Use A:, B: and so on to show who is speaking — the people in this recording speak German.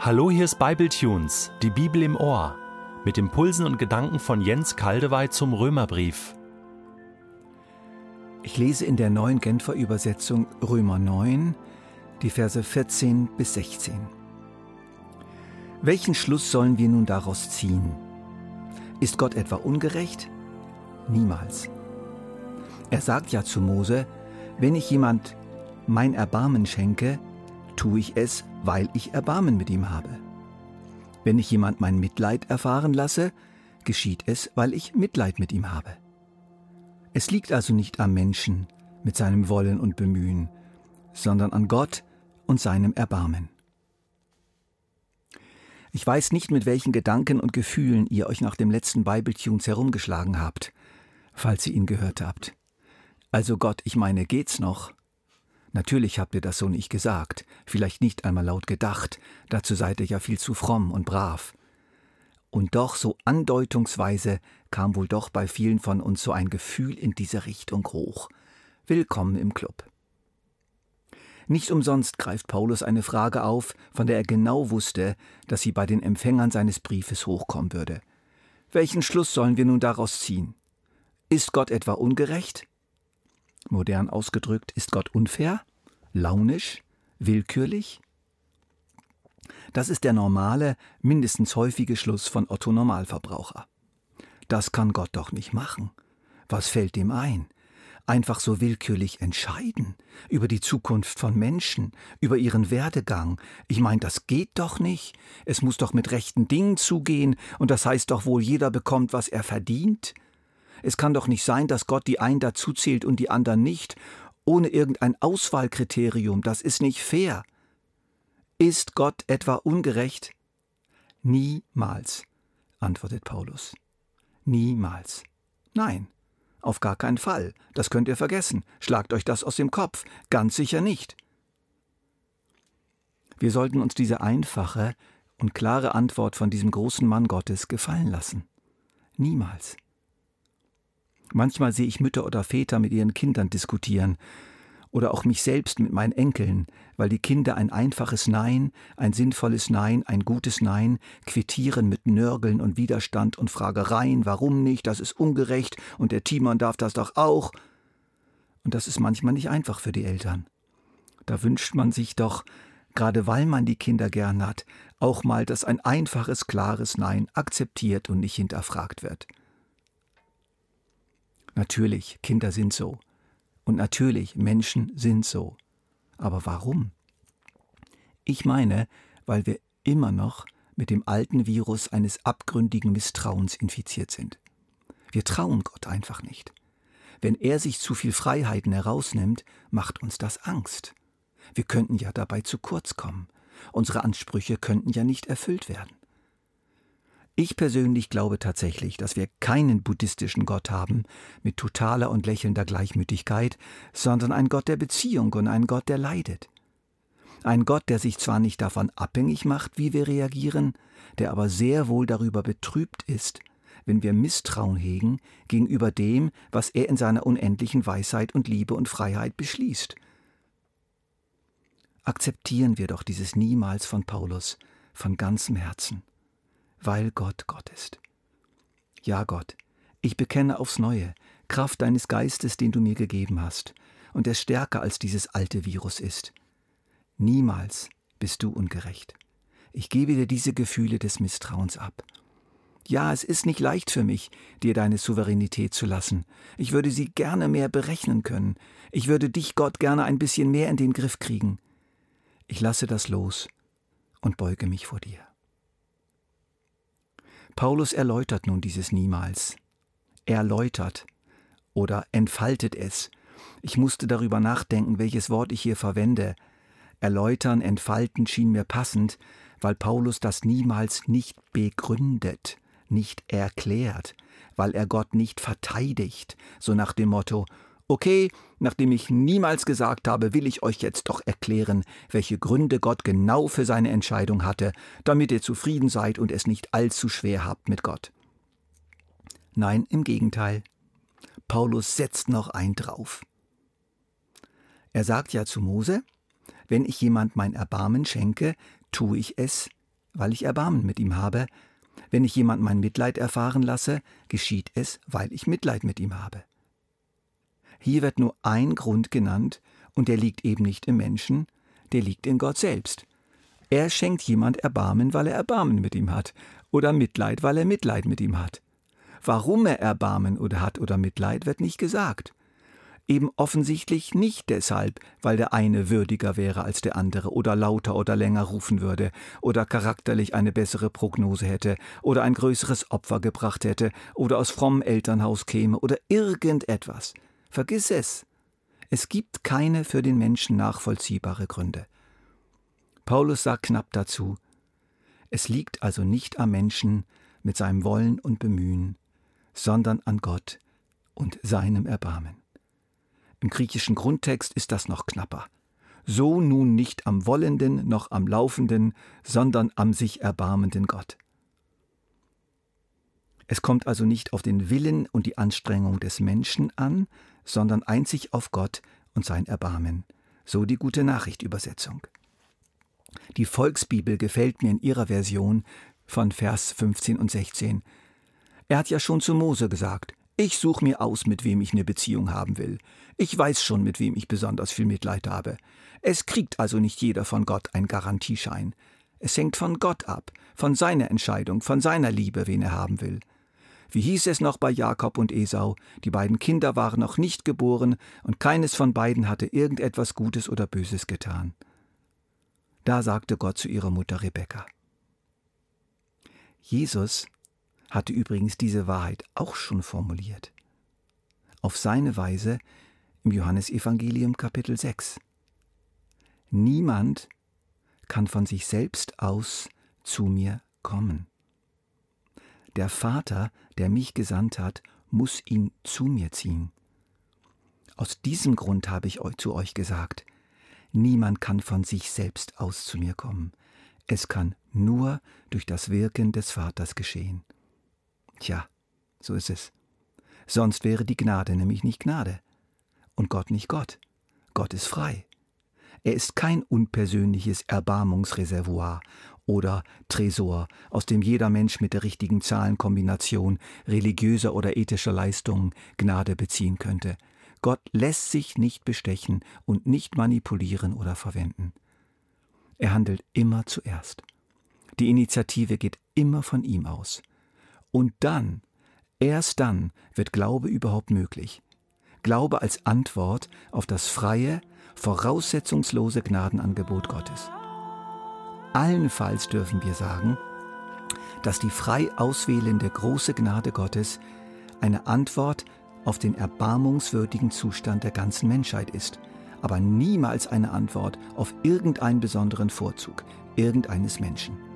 A: Hallo, hier ist Bibletunes, die Bibel im Ohr, mit Impulsen und Gedanken von Jens Kaldewey zum Römerbrief.
B: Ich lese in der neuen Genfer Übersetzung Römer 9, die Verse 14 bis 16. Welchen Schluss sollen wir nun daraus ziehen? Ist Gott etwa ungerecht? Niemals. Er sagt ja zu Mose, wenn ich jemand mein Erbarmen schenke, tue ich es, weil ich Erbarmen mit ihm habe. Wenn ich jemand mein Mitleid erfahren lasse, geschieht es, weil ich Mitleid mit ihm habe. Es liegt also nicht am Menschen mit seinem Wollen und Bemühen, sondern an Gott und seinem Erbarmen. Ich weiß nicht, mit welchen Gedanken und Gefühlen ihr euch nach dem letzten Bible-Tunes herumgeschlagen habt, falls ihr ihn gehört habt. Also Gott, ich meine, geht's noch? Natürlich habt ihr das so nicht gesagt, vielleicht nicht einmal laut gedacht, dazu seid ihr ja viel zu fromm und brav. Und doch so andeutungsweise kam wohl doch bei vielen von uns so ein Gefühl in diese Richtung hoch. Willkommen im Club. Nicht umsonst greift Paulus eine Frage auf, von der er genau wusste, dass sie bei den Empfängern seines Briefes hochkommen würde. Welchen Schluss sollen wir nun daraus ziehen? Ist Gott etwa ungerecht? Modern ausgedrückt, ist Gott unfair, launisch, willkürlich? Das ist der normale, mindestens häufige Schluss von Otto Normalverbraucher. Das kann Gott doch nicht machen. Was fällt ihm ein? Einfach so willkürlich entscheiden über die Zukunft von Menschen, über ihren Werdegang. Ich meine, das geht doch nicht. Es muss doch mit rechten Dingen zugehen, und das heißt doch wohl, jeder bekommt, was er verdient. Es kann doch nicht sein, dass Gott die einen dazuzählt und die anderen nicht, ohne irgendein Auswahlkriterium. Das ist nicht fair. Ist Gott etwa ungerecht? Niemals, antwortet Paulus. Niemals. Nein, auf gar keinen Fall. Das könnt ihr vergessen. Schlagt euch das aus dem Kopf. Ganz sicher nicht. Wir sollten uns diese einfache und klare Antwort von diesem großen Mann Gottes gefallen lassen. Niemals. Manchmal sehe ich Mütter oder Väter mit ihren Kindern diskutieren oder auch mich selbst mit meinen Enkeln, weil die Kinder ein einfaches Nein, ein sinnvolles Nein, ein gutes Nein quittieren mit Nörgeln und Widerstand und Fragereien, warum nicht, das ist ungerecht und der Timon darf das doch auch. Und das ist manchmal nicht einfach für die Eltern. Da wünscht man sich doch, gerade weil man die Kinder gern hat, auch mal, dass ein einfaches, klares Nein akzeptiert und nicht hinterfragt wird. Natürlich, Kinder sind so. Und natürlich, Menschen sind so. Aber warum? Ich meine, weil wir immer noch mit dem alten Virus eines abgründigen Misstrauens infiziert sind. Wir trauen Gott einfach nicht. Wenn er sich zu viel Freiheiten herausnimmt, macht uns das Angst. Wir könnten ja dabei zu kurz kommen. Unsere Ansprüche könnten ja nicht erfüllt werden. Ich persönlich glaube tatsächlich, dass wir keinen buddhistischen Gott haben mit totaler und lächelnder Gleichmütigkeit, sondern einen Gott der Beziehung und einen Gott, der leidet. Ein Gott, der sich zwar nicht davon abhängig macht, wie wir reagieren, der aber sehr wohl darüber betrübt ist, wenn wir Misstrauen hegen gegenüber dem, was er in seiner unendlichen Weisheit und Liebe und Freiheit beschließt. Akzeptieren wir doch dieses Niemals von Paulus von ganzem Herzen weil Gott Gott ist. Ja, Gott, ich bekenne aufs neue, Kraft deines Geistes, den du mir gegeben hast, und der stärker als dieses alte Virus ist. Niemals bist du ungerecht. Ich gebe dir diese Gefühle des Misstrauens ab. Ja, es ist nicht leicht für mich, dir deine Souveränität zu lassen. Ich würde sie gerne mehr berechnen können. Ich würde dich, Gott, gerne ein bisschen mehr in den Griff kriegen. Ich lasse das los und beuge mich vor dir. Paulus erläutert nun dieses niemals. Erläutert oder entfaltet es. Ich musste darüber nachdenken, welches Wort ich hier verwende. Erläutern, entfalten schien mir passend, weil Paulus das niemals nicht begründet, nicht erklärt, weil er Gott nicht verteidigt, so nach dem Motto, Okay, nachdem ich niemals gesagt habe, will ich euch jetzt doch erklären, welche Gründe Gott genau für seine Entscheidung hatte, damit ihr zufrieden seid und es nicht allzu schwer habt mit Gott. Nein, im Gegenteil. Paulus setzt noch ein drauf. Er sagt ja zu Mose, wenn ich jemand mein Erbarmen schenke, tue ich es, weil ich Erbarmen mit ihm habe. Wenn ich jemand mein Mitleid erfahren lasse, geschieht es, weil ich Mitleid mit ihm habe. Hier wird nur ein Grund genannt, und der liegt eben nicht im Menschen, der liegt in Gott selbst. Er schenkt jemand Erbarmen, weil er Erbarmen mit ihm hat, oder Mitleid, weil er Mitleid mit ihm hat. Warum er Erbarmen oder hat oder Mitleid, wird nicht gesagt. Eben offensichtlich nicht deshalb, weil der eine würdiger wäre als der andere oder lauter oder länger rufen würde oder charakterlich eine bessere Prognose hätte oder ein größeres Opfer gebracht hätte oder aus frommem Elternhaus käme oder irgendetwas. Vergiss es. Es gibt keine für den Menschen nachvollziehbare Gründe. Paulus sagt knapp dazu, es liegt also nicht am Menschen mit seinem Wollen und Bemühen, sondern an Gott und seinem Erbarmen. Im griechischen Grundtext ist das noch knapper. So nun nicht am Wollenden noch am Laufenden, sondern am sich erbarmenden Gott. Es kommt also nicht auf den Willen und die Anstrengung des Menschen an, sondern einzig auf Gott und sein Erbarmen. So die gute Nachricht Übersetzung. Die Volksbibel gefällt mir in ihrer Version von Vers 15 und 16. Er hat ja schon zu Mose gesagt, ich suche mir aus, mit wem ich eine Beziehung haben will. Ich weiß schon, mit wem ich besonders viel Mitleid habe. Es kriegt also nicht jeder von Gott einen Garantieschein. Es hängt von Gott ab, von seiner Entscheidung, von seiner Liebe, wen er haben will. Wie hieß es noch bei Jakob und Esau? Die beiden Kinder waren noch nicht geboren und keines von beiden hatte irgendetwas Gutes oder Böses getan. Da sagte Gott zu ihrer Mutter Rebekka. Jesus hatte übrigens diese Wahrheit auch schon formuliert. Auf seine Weise im Johannesevangelium Kapitel 6. Niemand kann von sich selbst aus zu mir kommen. Der Vater, der mich gesandt hat, muss ihn zu mir ziehen. Aus diesem Grund habe ich zu euch gesagt, niemand kann von sich selbst aus zu mir kommen. Es kann nur durch das Wirken des Vaters geschehen. Tja, so ist es. Sonst wäre die Gnade nämlich nicht Gnade und Gott nicht Gott. Gott ist frei. Er ist kein unpersönliches Erbarmungsreservoir oder Tresor, aus dem jeder Mensch mit der richtigen Zahlenkombination religiöser oder ethischer Leistungen Gnade beziehen könnte. Gott lässt sich nicht bestechen und nicht manipulieren oder verwenden. Er handelt immer zuerst. Die Initiative geht immer von ihm aus. Und dann, erst dann, wird Glaube überhaupt möglich. Glaube als Antwort auf das freie, voraussetzungslose Gnadenangebot Gottes. Allenfalls dürfen wir sagen, dass die frei auswählende große Gnade Gottes eine Antwort auf den erbarmungswürdigen Zustand der ganzen Menschheit ist, aber niemals eine Antwort auf irgendeinen besonderen Vorzug irgendeines Menschen.